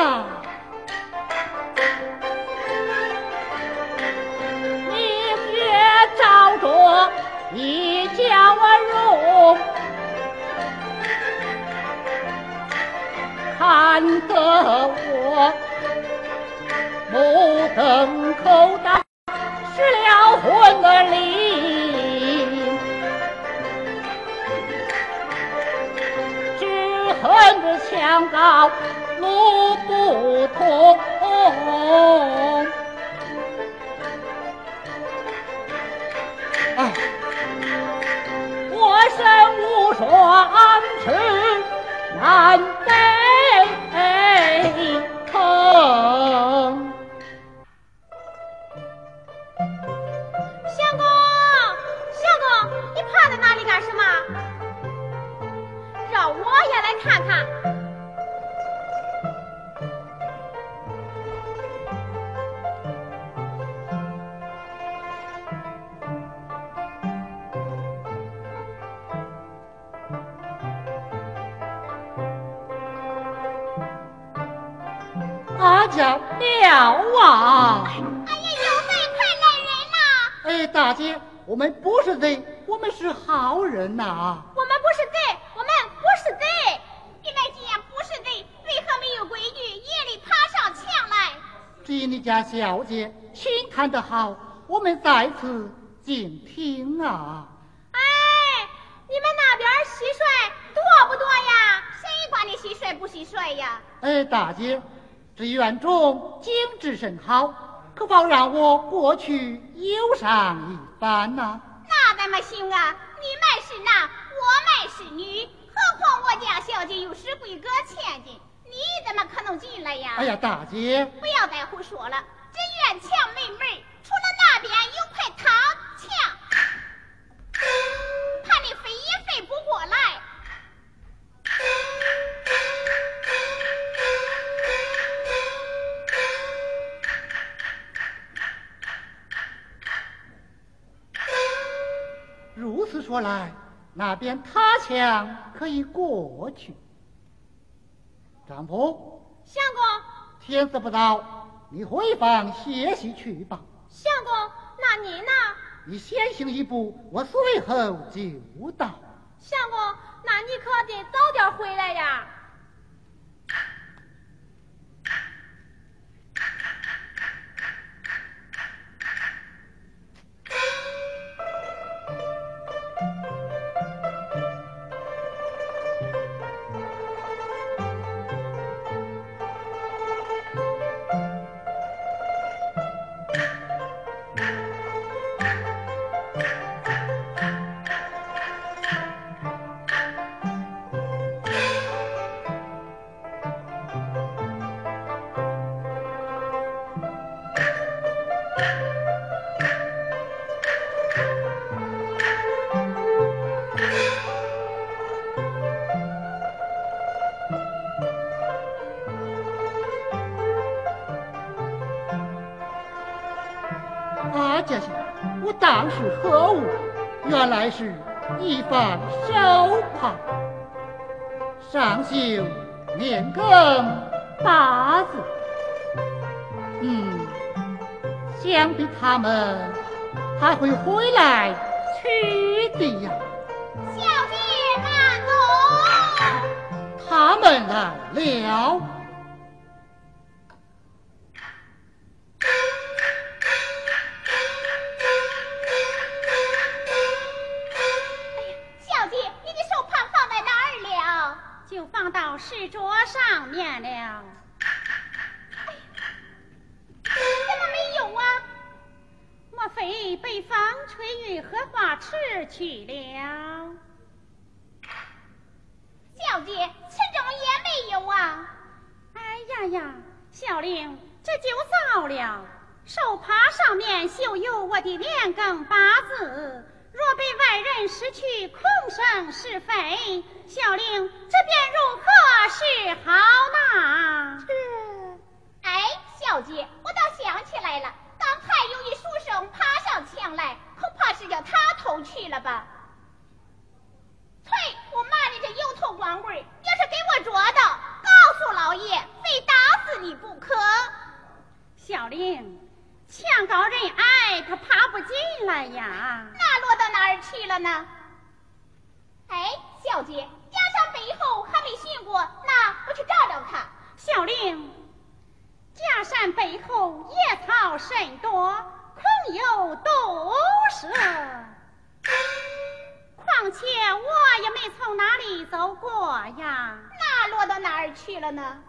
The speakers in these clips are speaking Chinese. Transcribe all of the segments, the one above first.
叫此静听啊。哎，你们那边蟋蟀多不多呀？谁管你蟋蟀不蟋蟀呀？哎，大姐。这院中景致甚好，可否让我过去游赏一番呐？那怎么行啊？你们是男，我们是女，何况我家小姐又是贵阁千金，你怎么可能进来呀？哎呀，大姐，如此说来，那边塌墙可以过去。丈夫，相公，天色不早，你回房歇息去吧。相公，那你呢？你先行一步，我随后就到。相公，那你可得早点回来呀。放手帕，上绣年庚八字。嗯，想必他们还会回来取的呀。小姐慢走，他们来了。莫非被风吹雨荷花池去了？小姐，此中也没有啊！哎呀呀，小玲，这就糟了！手帕上面绣有我的年庚八字。若被外人识去，恐生是非。小玲，这便如何是好呢？这哎，小姐，我倒想起来了，刚才有一书生爬上墙来，恐怕是叫他偷去了吧？呸！我骂你这油头光棍，要是给我捉到，告诉老爷，非打死你不可。小玲。墙高人矮，他爬不进来呀。那落到哪儿去了呢？哎，小姐，架上背后还没寻过，那我去找找看。小玲，假山背后野草甚多，恐有毒蛇。况且我也没从哪里走过呀。那落到哪儿去了呢？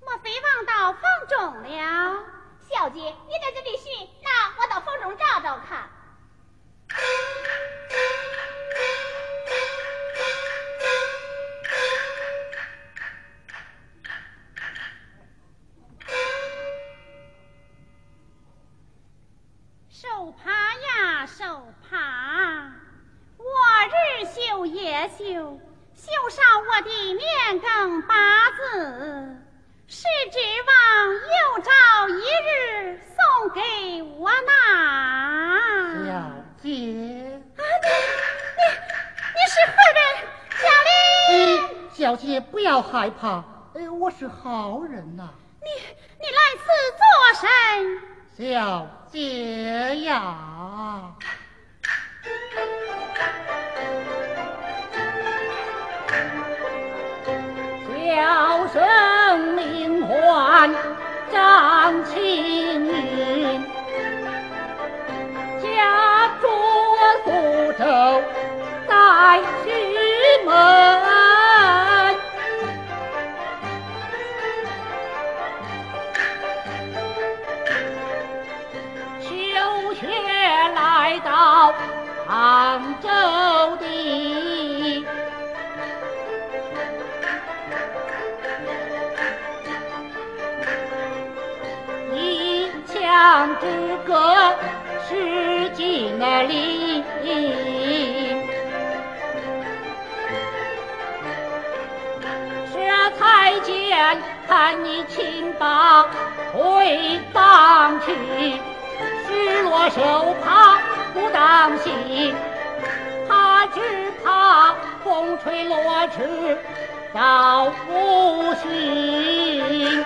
莫非忘到房中了？小姐，你在这里寻，那我到房中找找看。绣也绣，绣上我的年庚八字。是指望有朝一日送给我那小姐。啊，你你你是何人？小玲，小姐不要害怕，呃，我是好人呐。你你来此做甚？小姐呀。了生命。看你轻把回荡去，失落手帕不当心，他只怕风吹落迟到无心。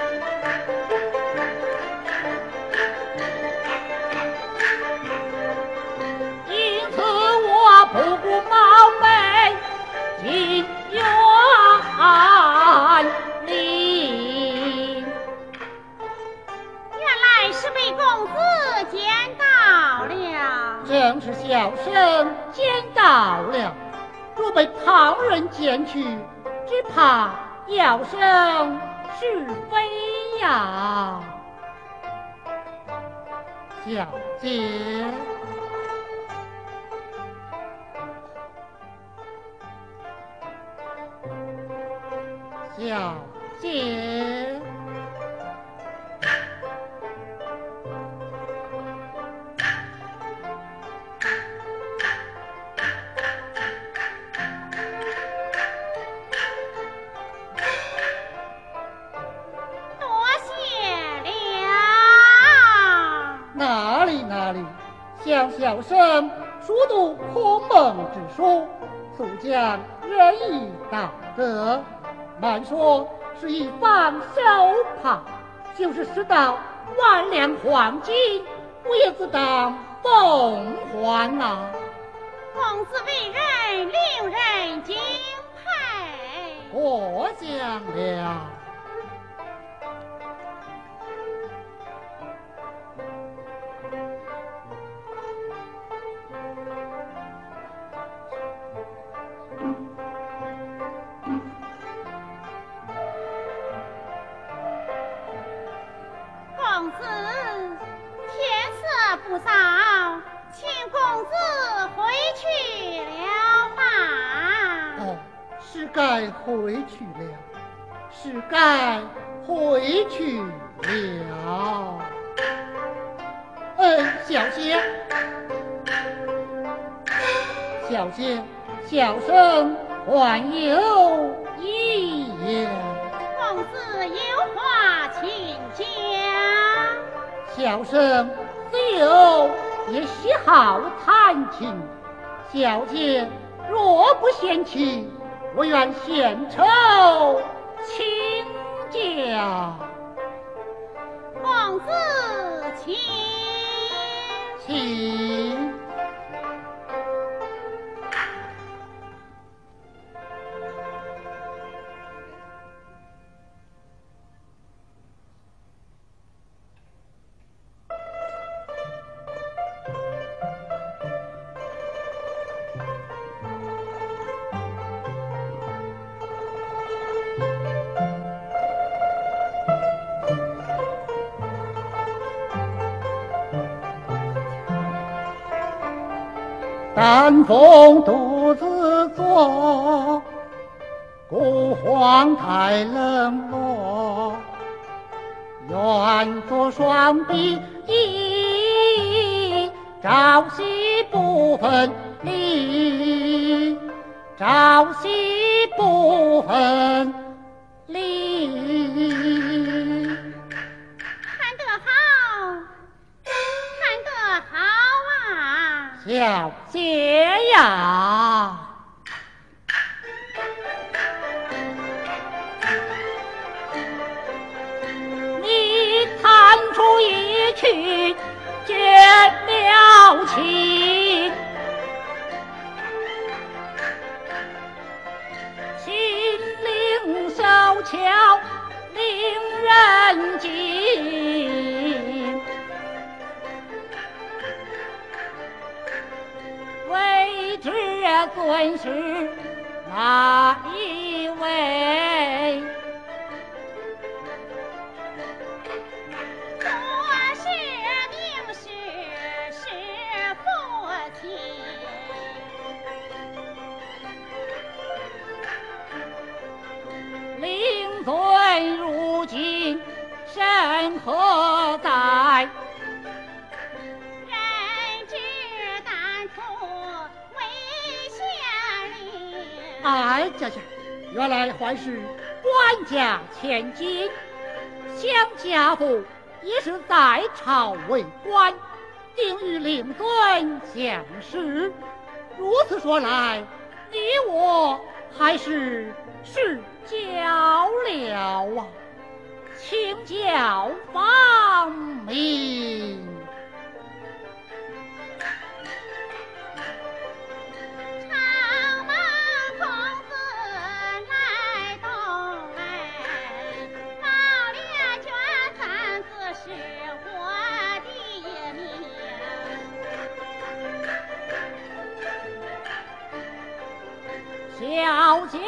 小生捡到了，若被旁人捡去，只怕要生是非呀，小姐。小姐，小生熟读孔孟之书，素讲仁义道德。难说是一方手帕，就是拾到万两黄金，我也自当奉还呐。公子为人令人敬佩，过奖了。该回去了，是该回去了。嗯，小姐，小姐，小生还有一言。公子有话请讲。小生自有也喜好弹琴，小姐若不嫌弃。我愿献丑请教，公子请请。丹凤独自坐，孤皇太冷落。愿做双臂一，朝夕不分离，朝夕不分离。小姐呀，你弹出一曲绝妙情，心灵手巧，令人惊。知尊是哪一位？我是名师，是父亲。令尊如今身何在？哎，家家，原来还是官家千金，想家父也是在朝为官，定与令尊相识。如此说来，你我还是是交了啊，请教方明。小姐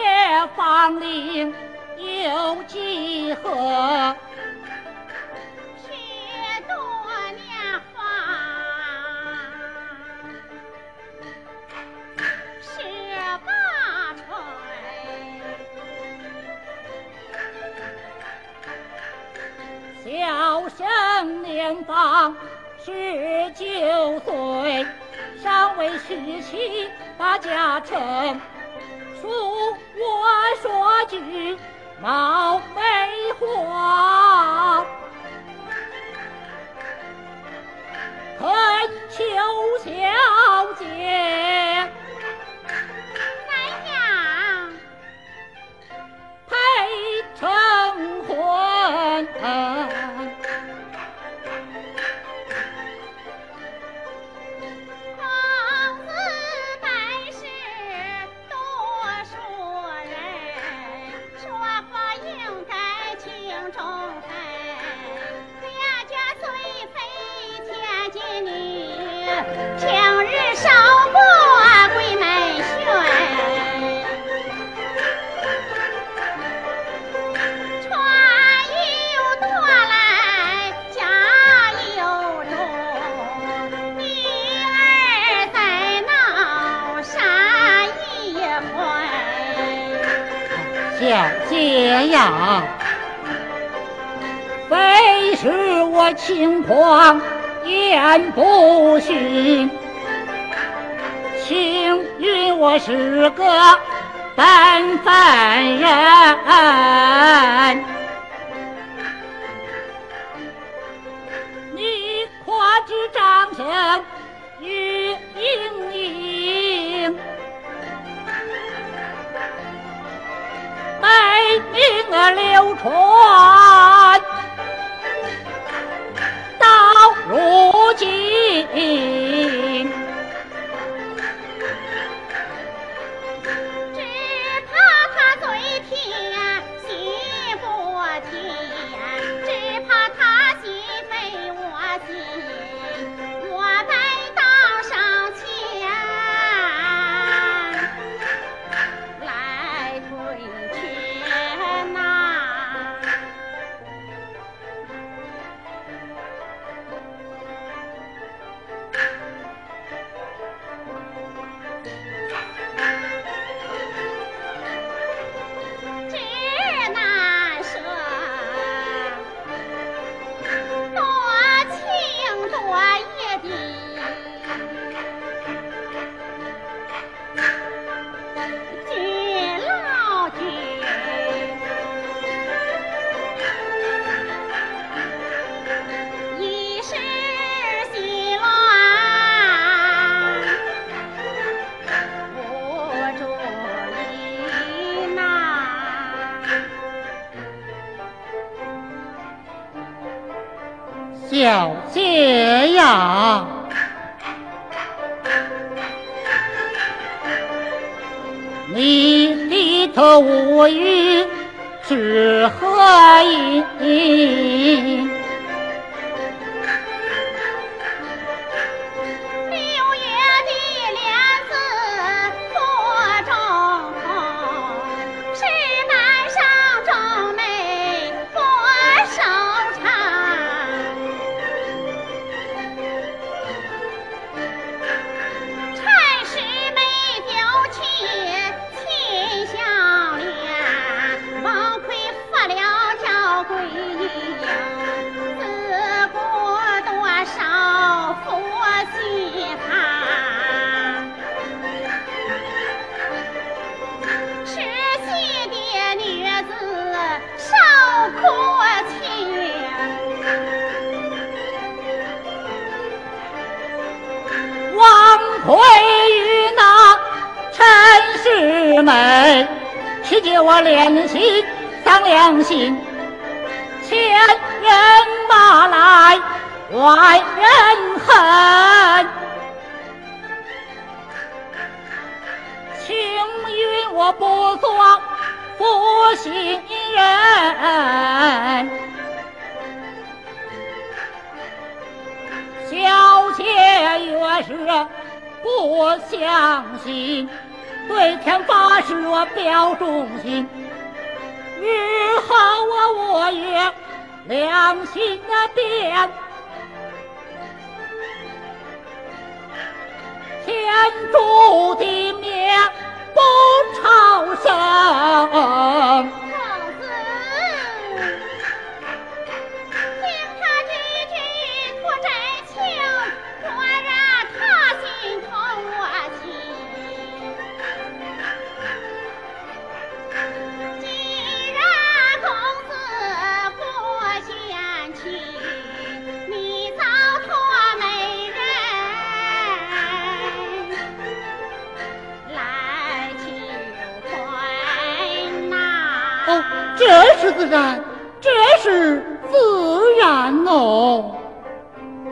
芳龄有几何？许多年华，十八岁。小生年方十九岁，尚未娶妻把家成。说句冒昧话，恳求小姐。轻狂言不逊，请允我是个本分人。你夸之掌声与盈盈。美名儿流传我良心丧良心，千人马来万人恨，请允我不做负心人，小妾越是。不相信，对天发誓我表忠心，日后我我也良心啊变，天诛地灭不超生。这是自然，这是自然哦。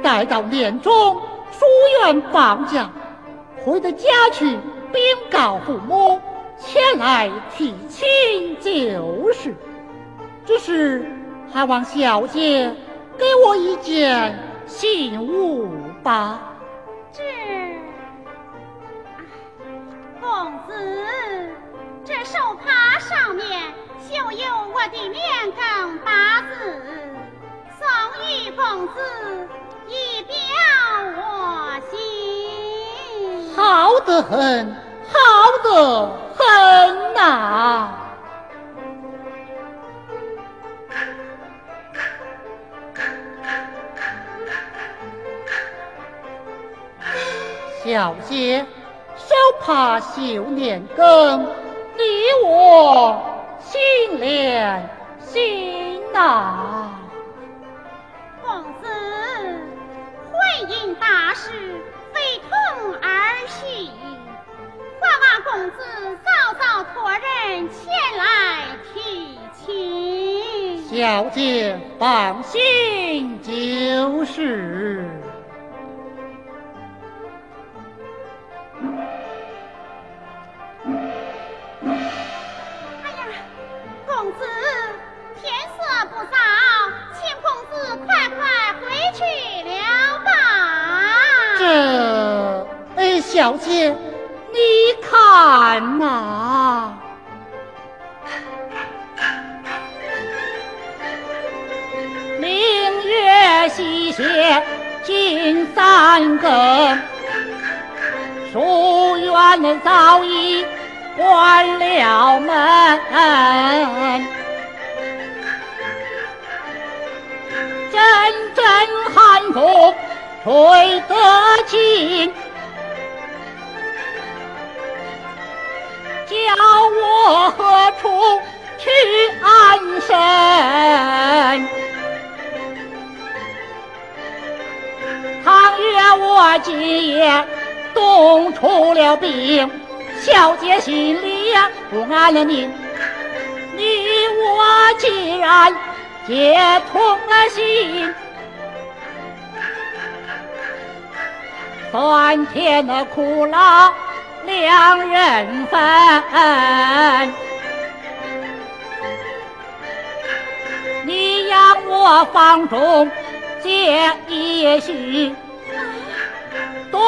待到年终，书院放假，回到家去禀告父母，前来提亲就是。只是还望小姐给我一件信物吧。这，公子，这手帕上面。就有我的年羹八字送与公子以表我心，好得很，好得很哪！小姐，手帕绣年羹，你我。心连心呐。公子，婚姻大事非同儿戏，还望公子早早托人前来提亲。小姐放心就是。小姐，你看呐，明月西斜近三更，书院早已关了门，阵阵寒风吹得紧。叫我何处去安身？倘若我今夜冻出了病，小姐心里呀不安了宁。你我既然结同了心，酸甜的苦辣。两人分，你养我房中借一许，东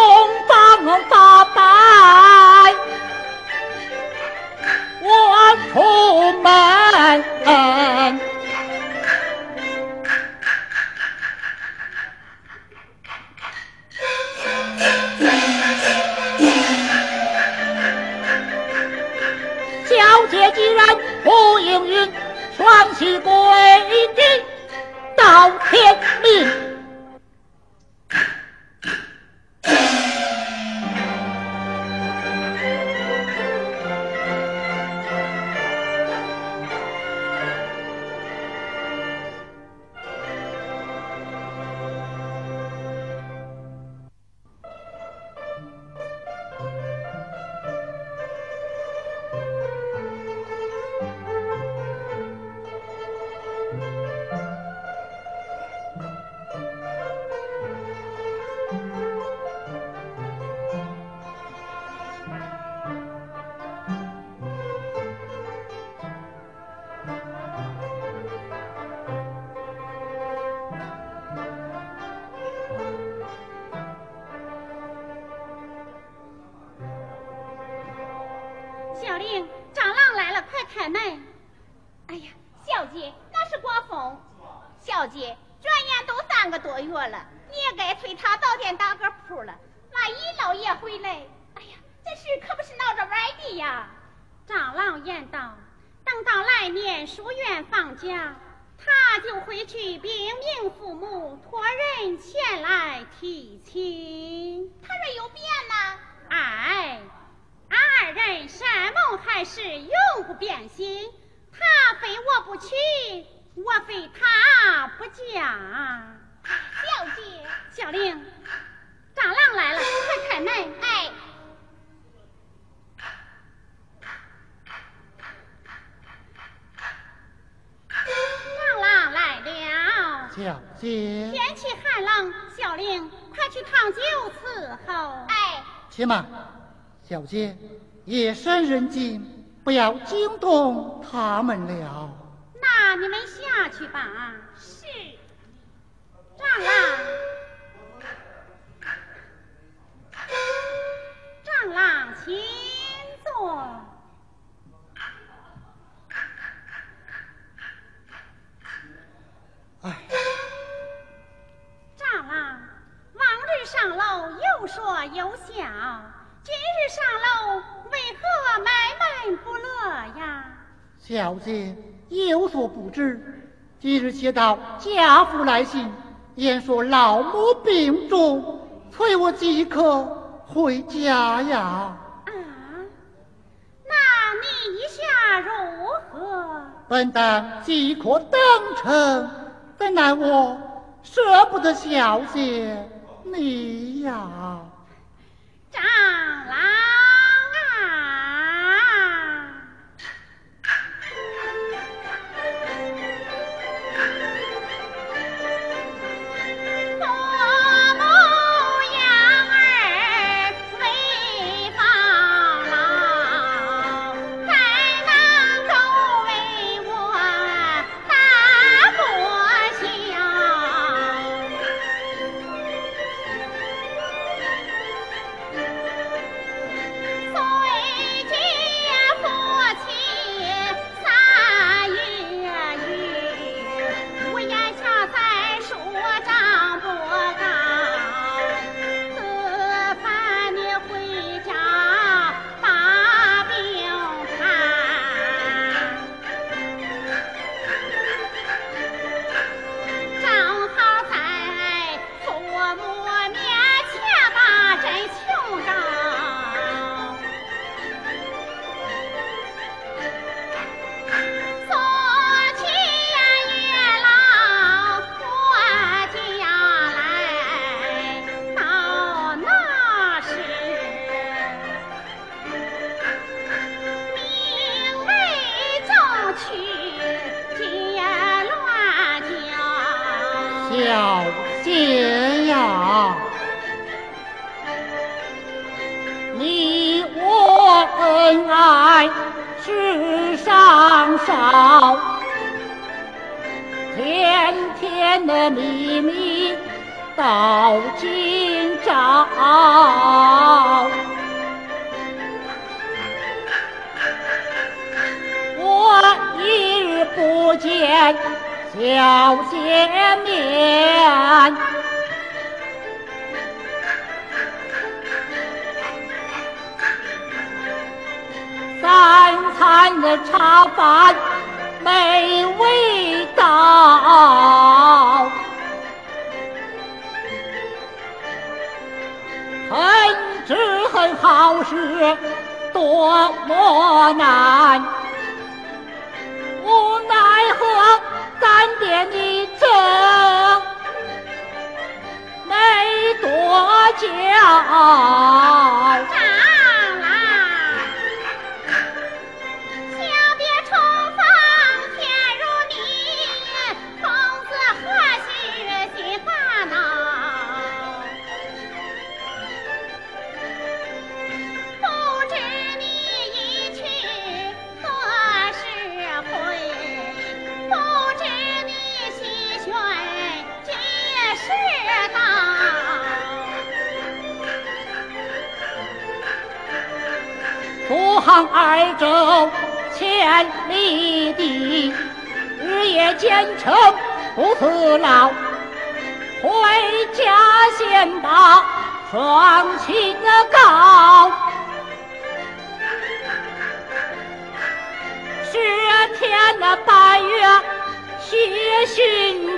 方发白，我出门。不应允，双膝跪地到天明。姐，夜深人静，不要惊动他们了。那你们下去吧。是。长郎，长郎，请坐。哎，长郎，往日上楼有说有笑，今日上楼为何闷闷不乐呀？小姐有所不知，今日接到家父来信，言说老母病重，催我即刻回家呀。啊，那你意下如何？本当即刻登城，怎奈我舍不得小姐你呀。长老。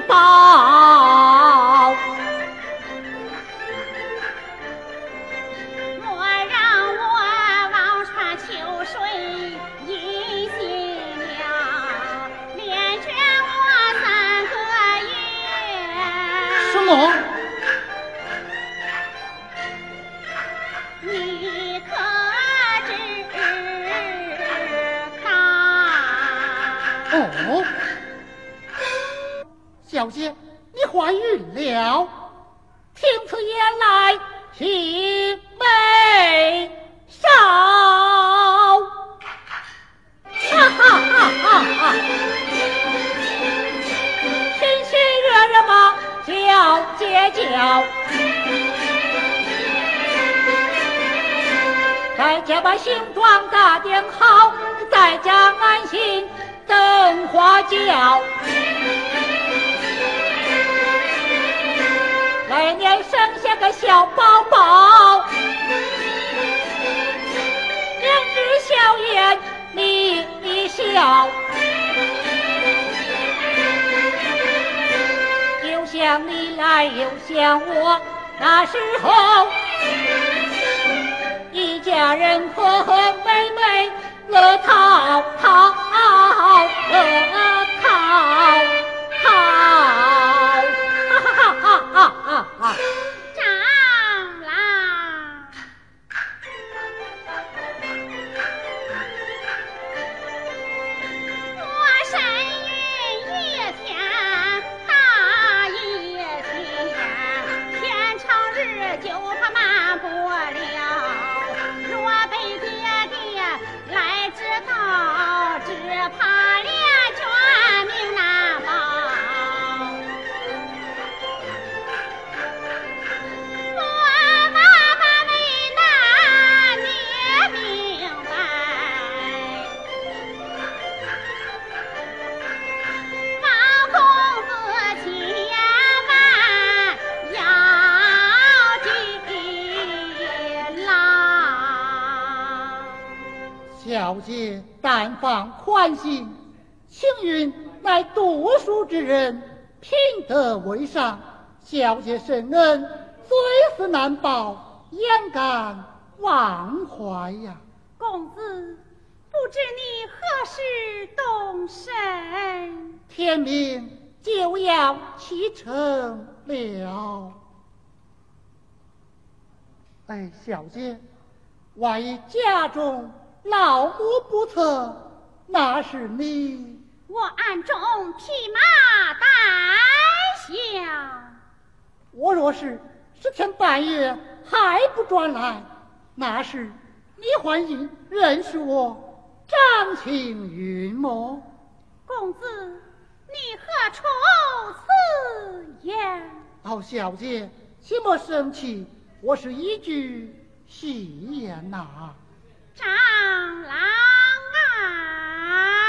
大来，喜眉梢。哈哈哈哈哈！天心热热嘛，叫姐叫。在家把行装打点好，在家安心等花轿。来年生个小宝宝，两只小眼眯一笑，又想你来又想我，那时候。一家人和和美美乐陶陶乐陶小姐但放宽心，青云乃读书之人，品德为上。小姐深恩，虽死难报，焉敢忘怀呀？公子，不知你何时动身？天明就要启程了。哎，小姐，万一家中老母不测，那是你我暗中披麻戴孝。我若是十天半夜还不转来，那是你还应认识我张青云么？公子，你何出此言？老，小姐，切莫生气，我是一句戏言呐、长郎啊，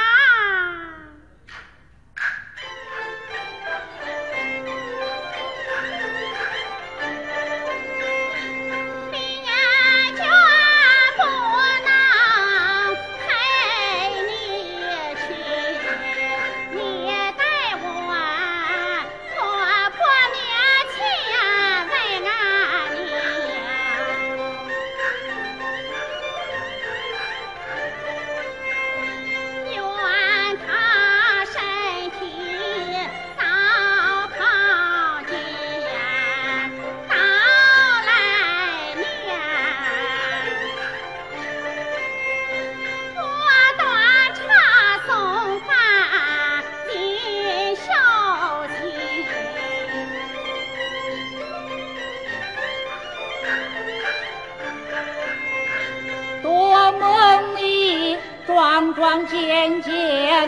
桩桩件件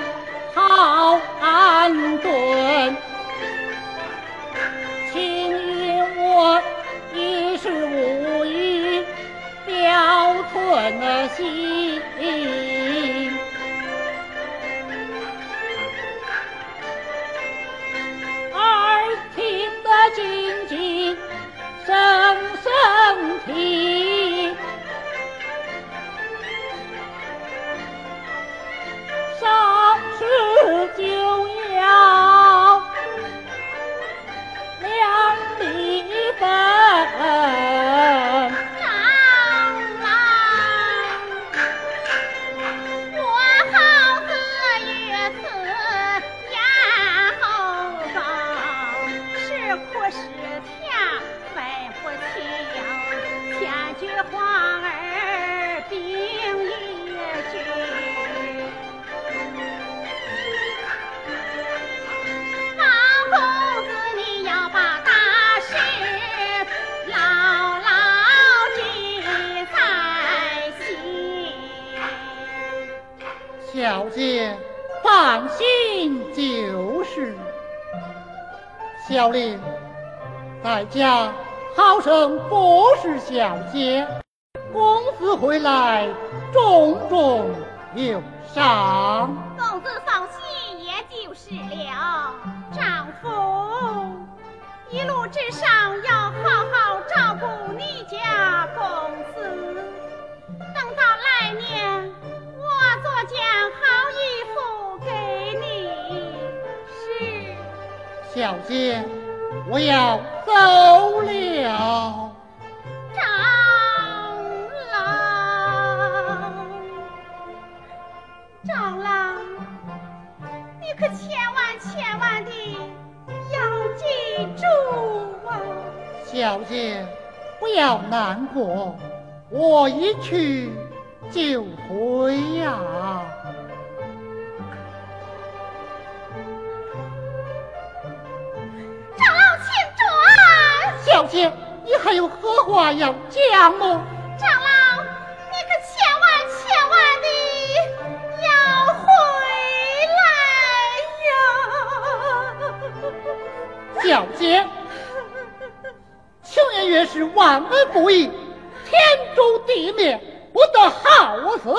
好安顿，青云我一时无语表寸了小令在家好生服侍小姐，公子回来重重有赏。公子放心，也就是了。丈夫一路之上要小姐我要走了长老长老你可千万千万的要记住啊小姐不要难过我一去就回呀姐，你还有何话要讲吗？长老，你可千万千万的要回来呀！小姐，青年月是万恩不义，天诛地灭，不得好死。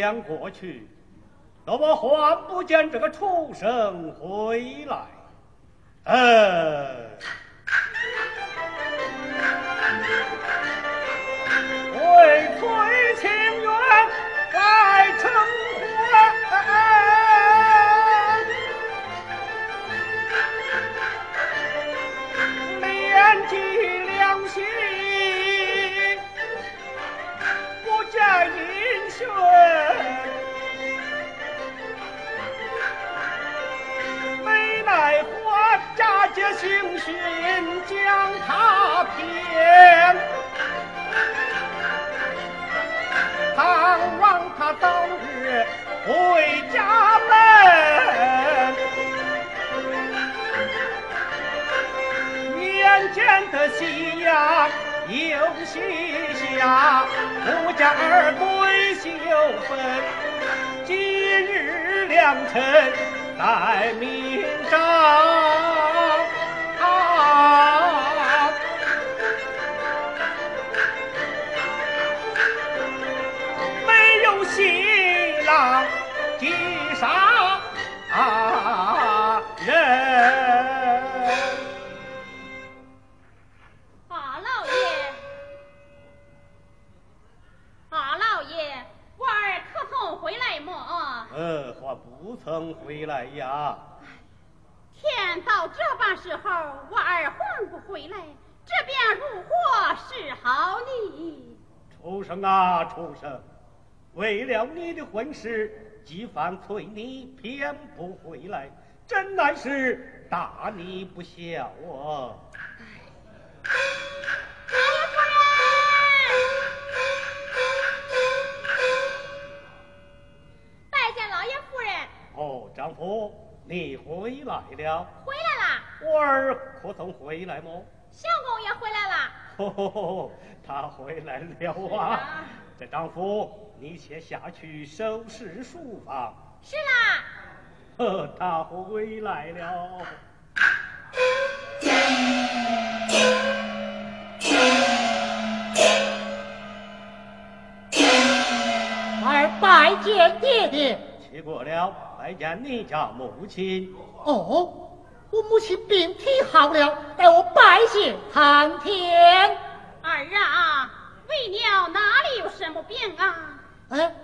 将过去，怎么还不见这个畜生回来？呃，将他骗，盼望他早日回家门。眼见的夕阳。又西下，不家儿归休分。今日良辰待明朝，曾回来呀。天到这般时候，我儿还不回来，这便如何是好呢？畜生啊，畜生！为了你的婚事，几番催你，偏不回来，真乃是大逆不孝啊！夫，你回来了？回来啦！我儿可曾回来么？相公也回来了。哦，他回来了啊！这丈夫，你且下去收拾书房。是啦。呵，他回来了。儿拜见爹爹。去过了。拜见你家母亲。哦，我母亲病体好了，待我拜谢苍天。儿啊，为了哪里有什么病啊？哎，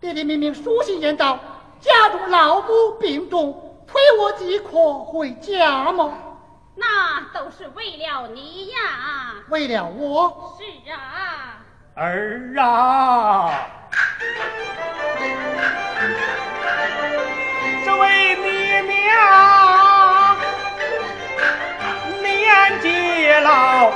爹爹明明书信言道，家中老母病重，推我即可回家吗？那都是为了你呀。为了我？是啊。儿啊。这位爹娘年纪老，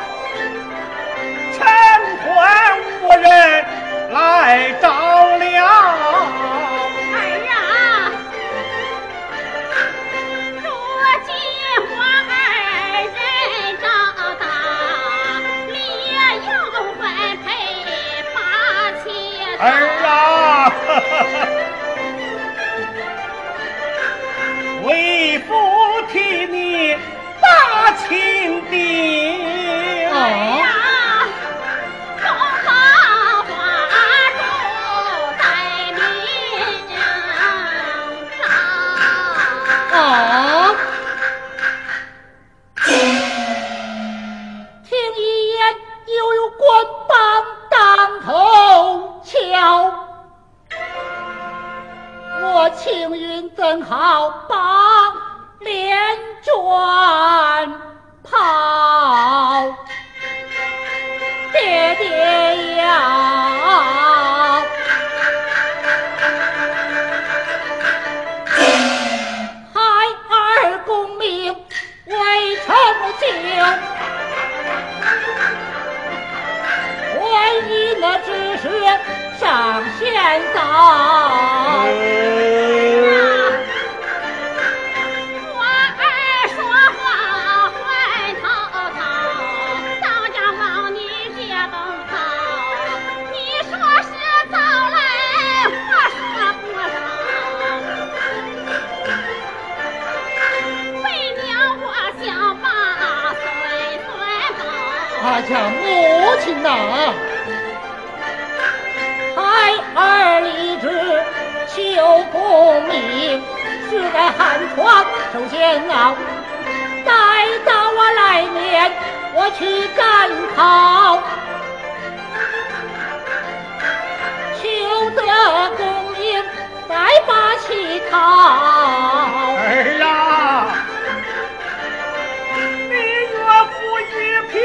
父一品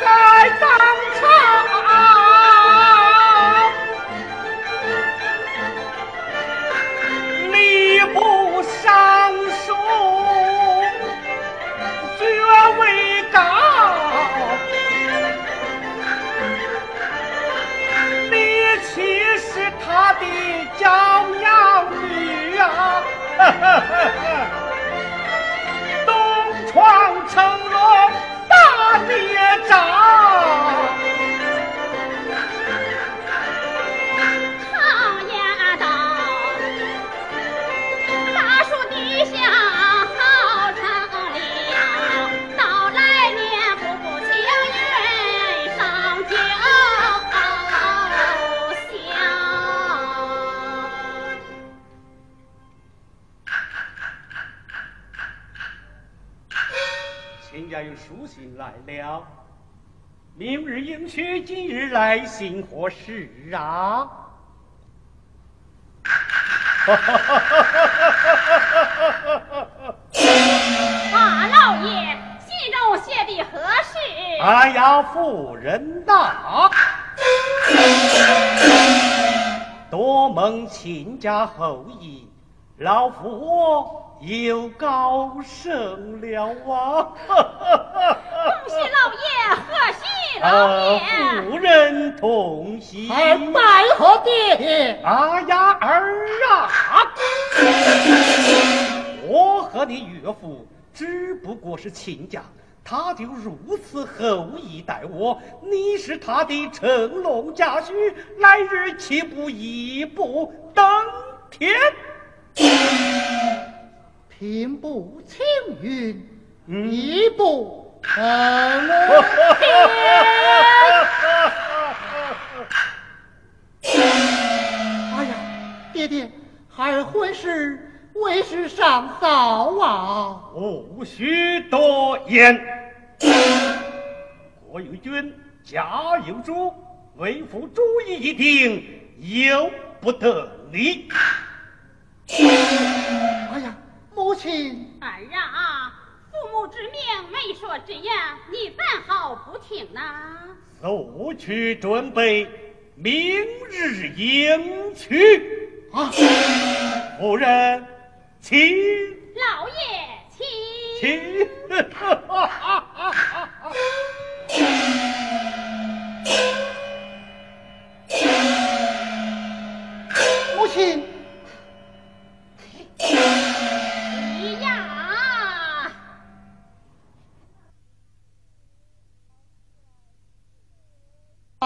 在当朝。书信来了，明日迎娶，今日来信何事啊？马老爷，信中写的何事？哎呀，夫人呐，多蒙亲家厚意，老夫我又高升了啊！恭喜老爷，贺喜老呃，爷！夫人同喜。儿拜贺爹爹。啊呀，儿啊！我和你岳父只不过是亲家，他就如此厚意待我，你是他的乘龙驾婿，来日岂不一步登天？平步青云，嗯一步登哎呀，爹爹，孩儿婚事为时尚早啊！无需多言。国有君，家有主，为父主意已定，由不得你。哎呀，母亲，儿啊，父母之命，媒妁之言，你怎好不听呢？速去准备，明日迎娶。啊，夫人，请老爷，请。请。母亲，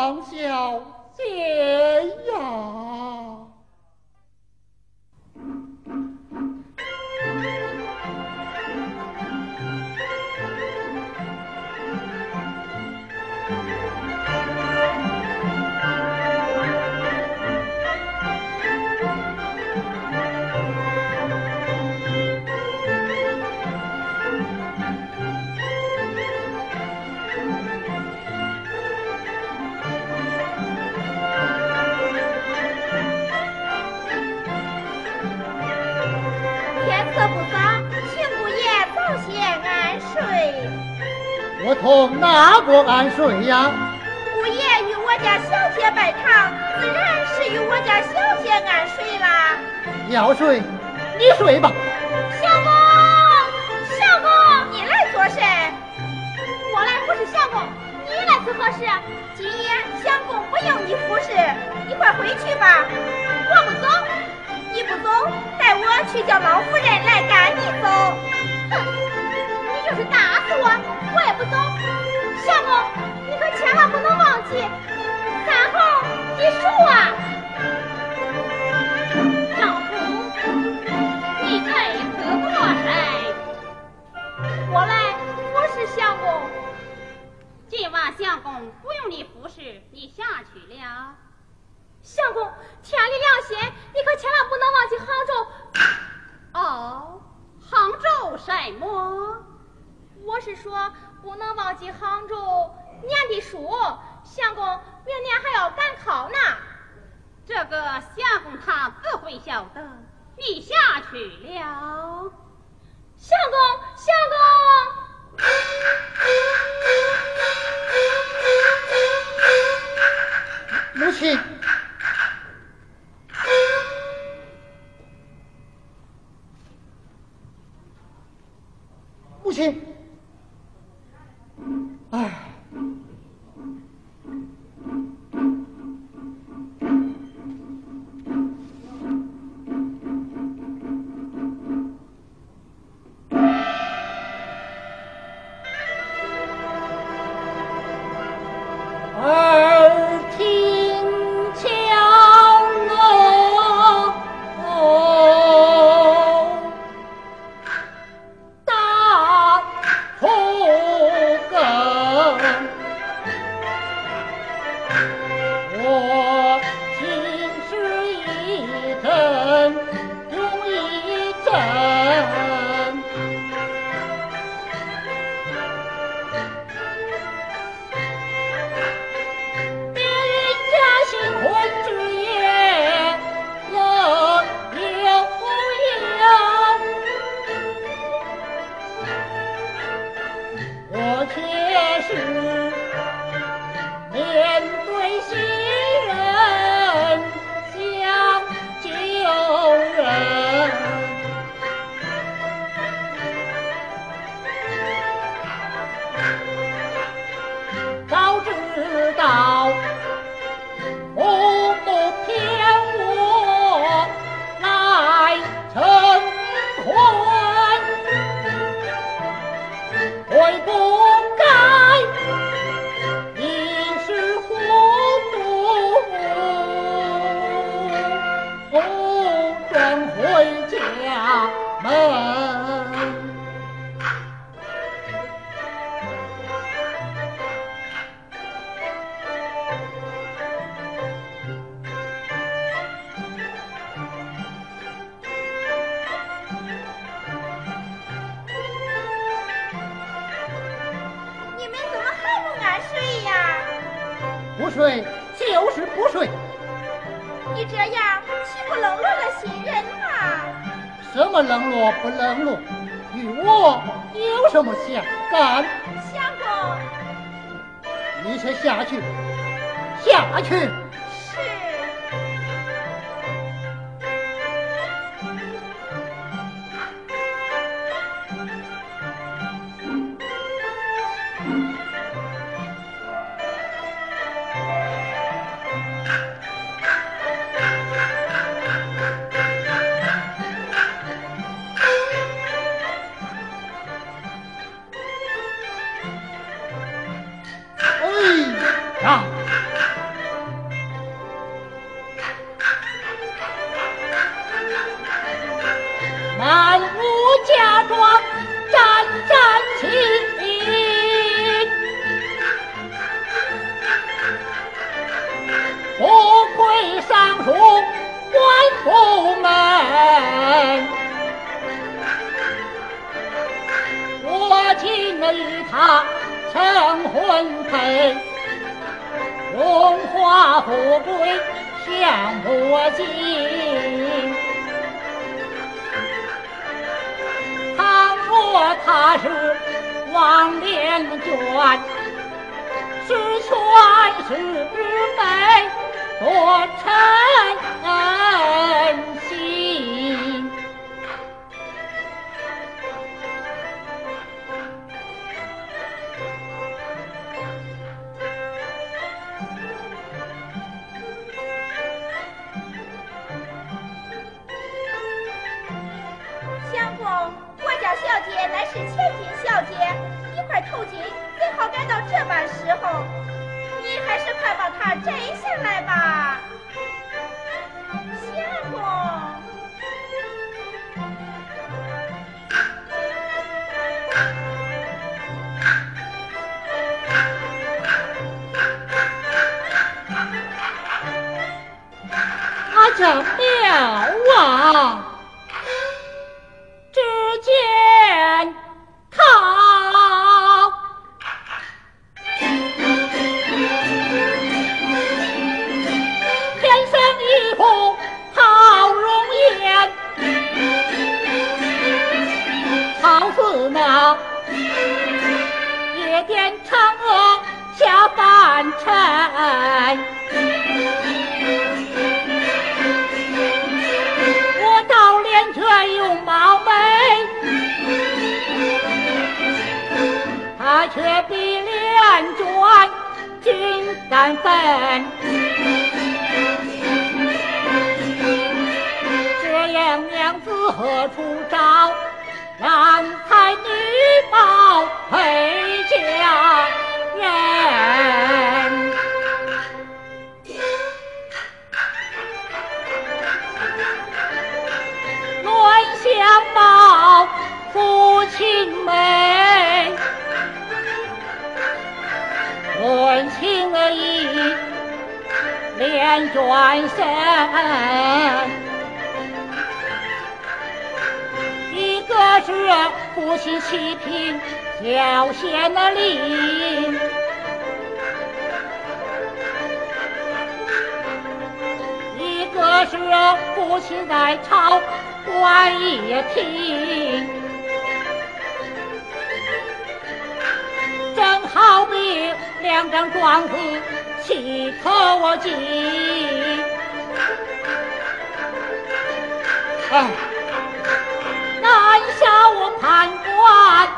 王小姐呀！同哪个安睡呀？姑爷与我家小姐拜堂，自然是与我家小姐安睡啦。要睡，你睡吧。相公，相公，你来做甚？我来服侍相公，你来是何事？今夜相公不用你服侍，你快回去吧。我不走，你不走，待我去叫老夫人来赶你走。哼，就是打死我，我也不走。相公，你可千万不能忘记他是王连娟，十全十美多沉重。时候，你还是快把它摘下来吧，相公。他真妙啊！我倒脸却容貌美，他却比脸转君三分。这样娘子何处找？郎才女貌配佳人，可连转身一个是父亲气平调县令一个是父亲在朝官一听。正好比两张状子齐头进。哎。南下我判官，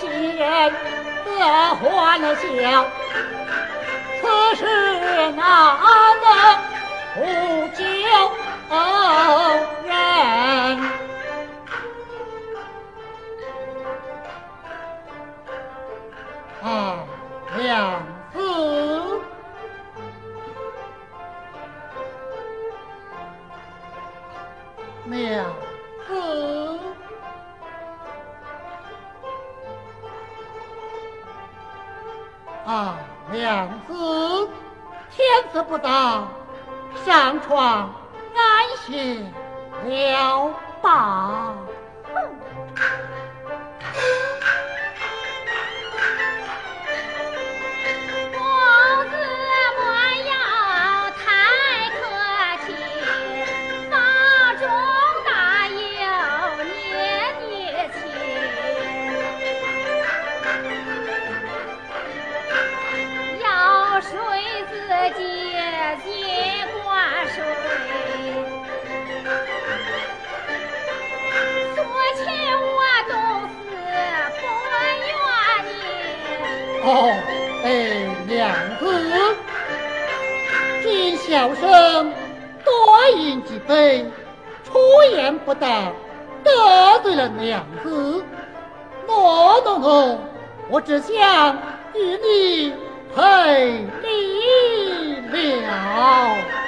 新人得欢笑，此事哪能不叫人？娘子，天子不早，上床安歇了吧。小生多饮几杯，出言不当，得罪了娘子。诺诺诺，我只想与你赔礼了。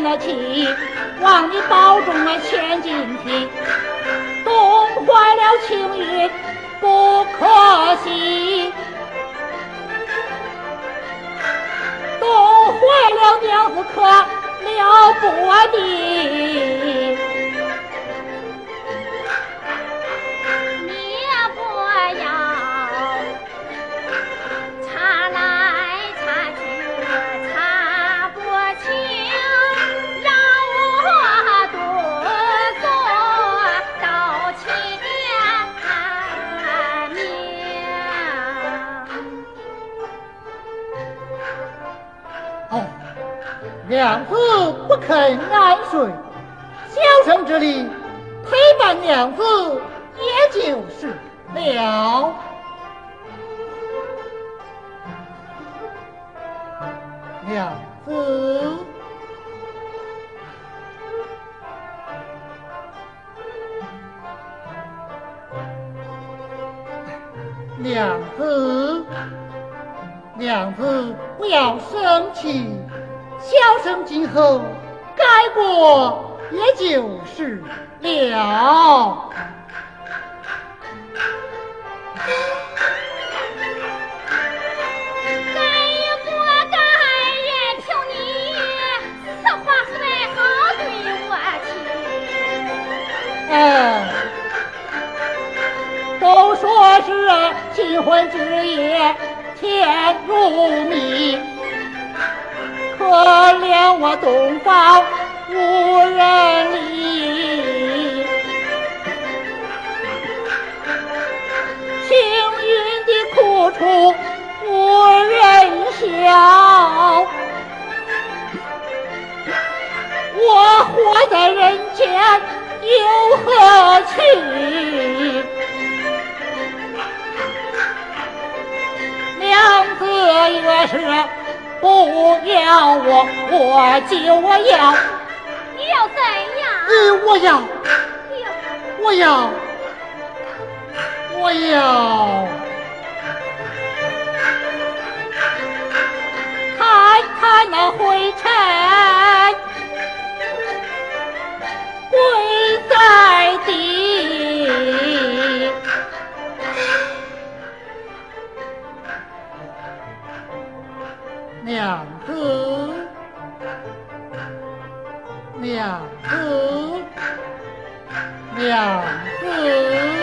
了气，望你保重啊千金体，冻坏了青云不可惜，冻坏了娘子可了不得。娘子不肯安睡，小生这里陪伴娘子也就是了。娘子，娘子。娘子不要生气，小生今后改过也就是了。该也不该任凭你此话还好对我听。哎，都说是新婚之夜甜如蜜，可怜我东方无人理。青云的苦楚无人晓，我活在人间有何趣？娘子也是不要我，我就要，你要怎样？嗯，我要。我要，我要。看看那灰尘跪在地，两个两个两个。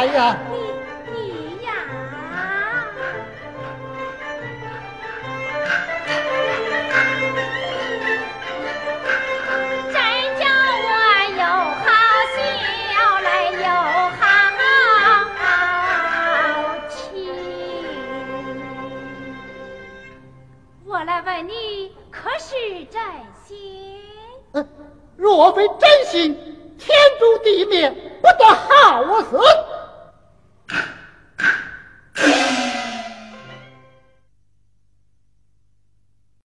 来呀！你你呀，真叫我又好笑来又好气。我来问你，可是真心？呃若非真心，天诛地灭，不得好死。